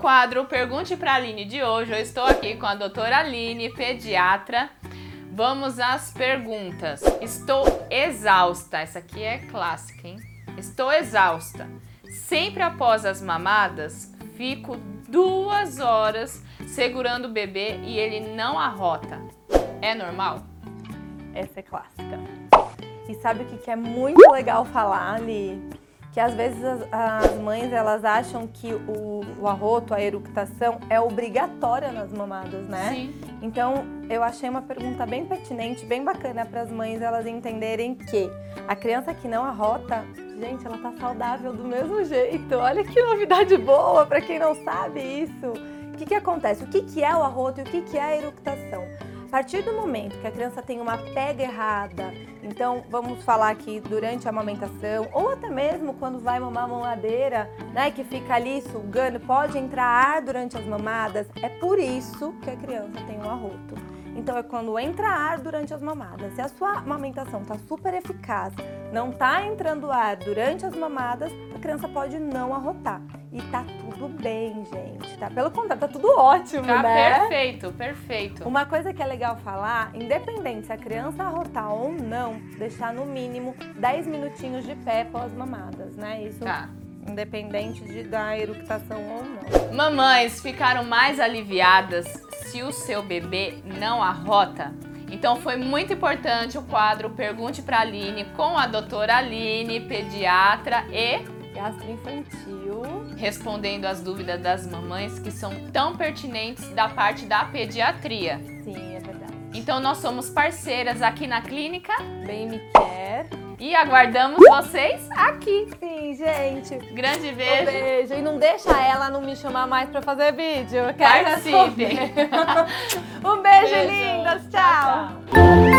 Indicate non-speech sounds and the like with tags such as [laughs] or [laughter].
quadro Pergunte para a Aline de hoje, eu estou aqui com a doutora Aline, pediatra. Vamos às perguntas. Estou exausta. Essa aqui é clássica, hein? Estou exausta. Sempre após as mamadas, fico duas horas segurando o bebê e ele não arrota. É normal? Essa é clássica. E sabe o que é muito legal falar ali? Que às vezes as, as, mães elas acham que o, o, arroto, a eructação é obrigatória nas mamadas, né? Sim. Então eu achei uma pergunta bem pertinente, bem bacana para as mães elas entenderem que a criança que não arrota, gente, ela tá saudável do mesmo jeito. Olha que novidade boa para quem não sabe isso. O que, que acontece? O que, que é o arroto e o que, que é a eructação? A partir do momento que a criança tem uma pega errada, então vamos falar que durante a amamentação, ou até mesmo quando vai mamar mamadeira, né, que fica ali sugando, pode entrar ar durante as mamadas, é por isso que a criança tem um arroto. Então é quando entra ar durante as mamadas. Se a sua amamentação está super eficaz, não está entrando ar durante as mamadas, a criança pode não arrotar. E tá tudo bem, gente. Tá? Pelo contrário, tá tudo ótimo, tá né? Perfeito, perfeito. Uma coisa que é legal falar, independente se a criança arrotar ou não, deixar no mínimo 10 minutinhos de pé pós-mamadas, né? Isso tá independente de da eructação ou não. Mamães ficaram mais aliviadas se o seu bebê não arrota? Então foi muito importante o quadro Pergunte para Aline com a doutora Aline, pediatra e gastroinfantil, respondendo as dúvidas das mamães que são tão pertinentes da parte da pediatria. Sim, é verdade. Então nós somos parceiras aqui na clínica Bem Me Quer e aguardamos vocês aqui. Sim, gente. Grande beijo. Um beijo. E não deixa ela não me chamar mais para fazer vídeo. Participe. [laughs] um beijo, beijo. lindas.